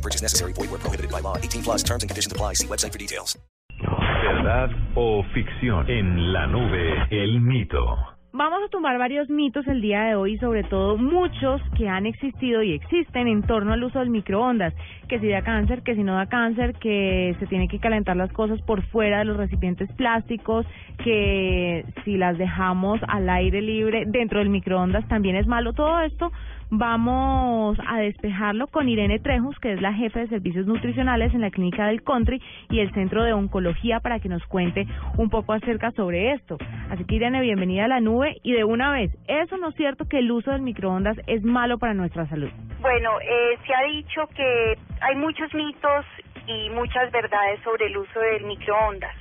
No purchase necessary. Void where prohibited by law. 18 plus terms and conditions apply. See website for details. ¿Verdad o ficción? En la nube, el mito. Vamos a tumbar varios mitos el día de hoy, sobre todo muchos que han existido y existen en torno al uso del microondas, que si da cáncer, que si no da cáncer, que se tiene que calentar las cosas por fuera de los recipientes plásticos, que si las dejamos al aire libre dentro del microondas también es malo. Todo esto vamos a despejarlo con Irene Trejos, que es la jefe de servicios nutricionales en la clínica del Country y el Centro de Oncología para que nos cuente un poco acerca sobre esto. Así que Irene, bienvenida a la nube y de una vez, ¿eso no es cierto que el uso del microondas es malo para nuestra salud? Bueno, eh, se ha dicho que hay muchos mitos y muchas verdades sobre el uso del microondas.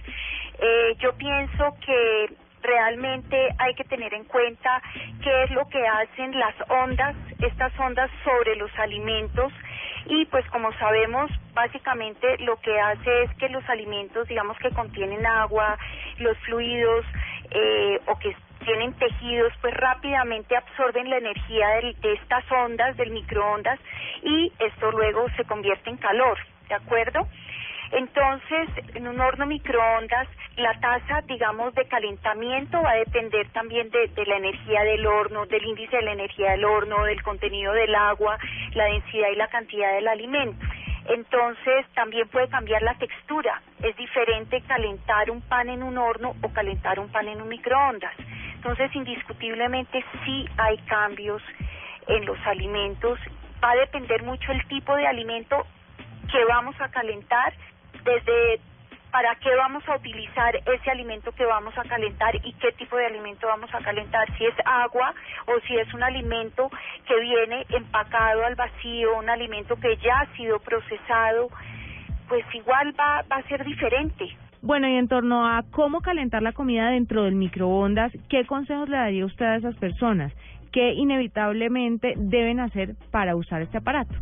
Eh, yo pienso que realmente hay que tener en cuenta qué es lo que hacen las ondas, estas ondas sobre los alimentos y pues como sabemos básicamente lo que hace es que los alimentos digamos que contienen agua, los fluidos eh, o que tienen tejidos pues rápidamente absorben la energía de estas ondas del microondas y esto luego se convierte en calor, ¿de acuerdo? Entonces, en un horno microondas, la tasa, digamos, de calentamiento va a depender también de, la energía del horno, del índice de la energía del horno, del contenido del agua, la densidad y la cantidad del alimento. Entonces, también puede cambiar la textura. Es diferente calentar un pan en un horno o calentar un pan en un microondas. Entonces, indiscutiblemente sí hay cambios en los alimentos. Va a depender mucho el tipo de alimento que vamos a calentar, desde para qué vamos a utilizar ese alimento que vamos a calentar y qué tipo de alimento vamos a calentar, si es agua o si es un alimento que viene empacado al vacío, un alimento que ya ha sido procesado, pues igual va, va a ser diferente. Bueno, y en torno a cómo calentar la comida dentro del microondas, ¿qué consejos le daría usted a esas personas? ¿Qué inevitablemente deben hacer para usar este aparato?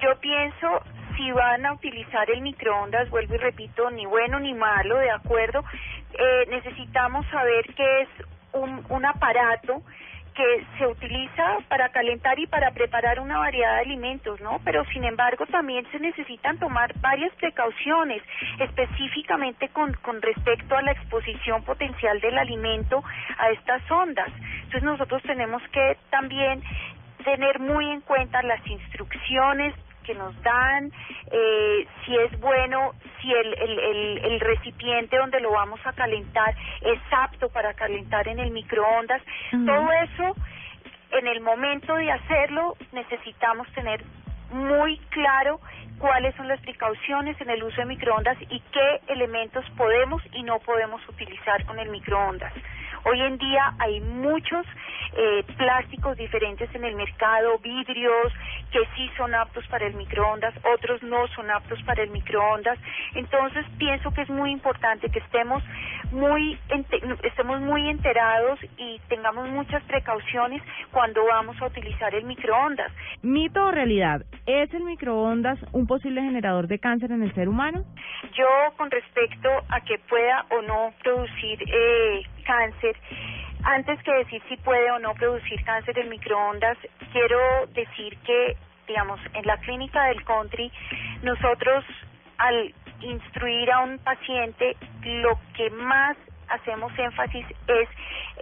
Yo pienso si van a utilizar el microondas, vuelvo y repito, ni bueno ni malo, ¿de acuerdo? Eh, necesitamos saber que es un, un aparato que se utiliza para calentar y para preparar una variedad de alimentos, ¿no? Pero sin embargo también se necesitan tomar varias precauciones, específicamente con, con respecto a la exposición potencial del alimento a estas ondas. Entonces nosotros tenemos que también tener muy en cuenta las instrucciones que nos dan, eh, si es bueno, si el, el, el, el, recipiente donde lo vamos a calentar es apto para calentar en el microondas. Uh -huh. Todo eso, en el momento de hacerlo, necesitamos tener muy claro cuáles son las precauciones en el uso de microondas y qué elementos podemos y no podemos utilizar con el microondas. Hoy en día hay muchos eh, plásticos diferentes en el mercado, vidrios que sí son aptos para el microondas, otros no son aptos para el microondas. Entonces pienso que es muy importante que estemos muy estemos muy enterados y tengamos muchas precauciones cuando vamos a utilizar el microondas. Mito o realidad, ¿es el microondas un posible generador de cáncer en el ser humano? Yo con respecto a que pueda o no producir eh, cáncer, antes que decir si puede o no producir cáncer en microondas, quiero decir que, digamos, en la clínica del country, nosotros al instruir a un paciente, lo que más hacemos énfasis es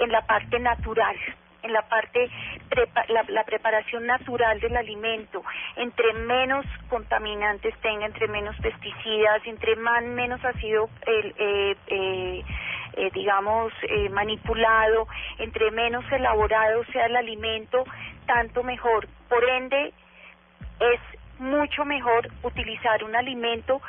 en la parte natural en la parte la, la, preparación natural del alimento. Entre menos contaminantes tenga entre menos pesticidas entre más menos ha sido el, eh, eh, eh, digamos eh, manipulado entre menos elaborado sea el alimento tanto mejor por ende es mucho mejor utilizar un alimento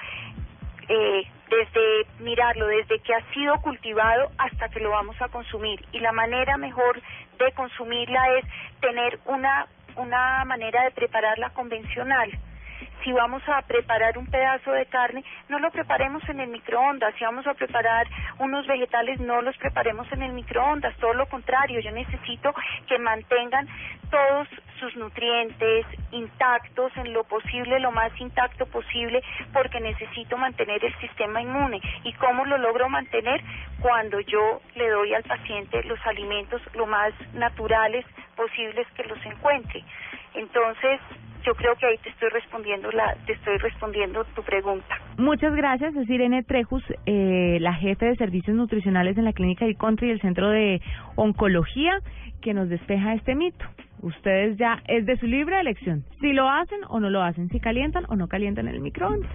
eh, desde mirarlo, desde que ha sido cultivado hasta que lo vamos a consumir. Y la manera mejor de consumirla es tener una, una manera de prepararla convencional. Si vamos a preparar un pedazo de carne, no lo preparemos en el microondas. Si vamos a preparar unos vegetales, no los preparemos en el microondas. Todo lo contrario, yo necesito que mantengan todos sus nutrientes intactos en lo posible, lo más intacto posible, porque necesito mantener el sistema inmune. ¿Y cómo lo logro mantener? Cuando yo le doy al paciente los alimentos lo más naturales posibles que los encuentre. Entonces, yo creo que ahí te estoy respondiendo la te estoy respondiendo tu pregunta. Muchas gracias, es Irene Trejus, eh, la jefe de servicios nutricionales en la clínica del Country y el Centro de Oncología, que nos despeja este mito. Ustedes ya es de su libre elección, si lo hacen o no lo hacen, si calientan o no calientan el microondas.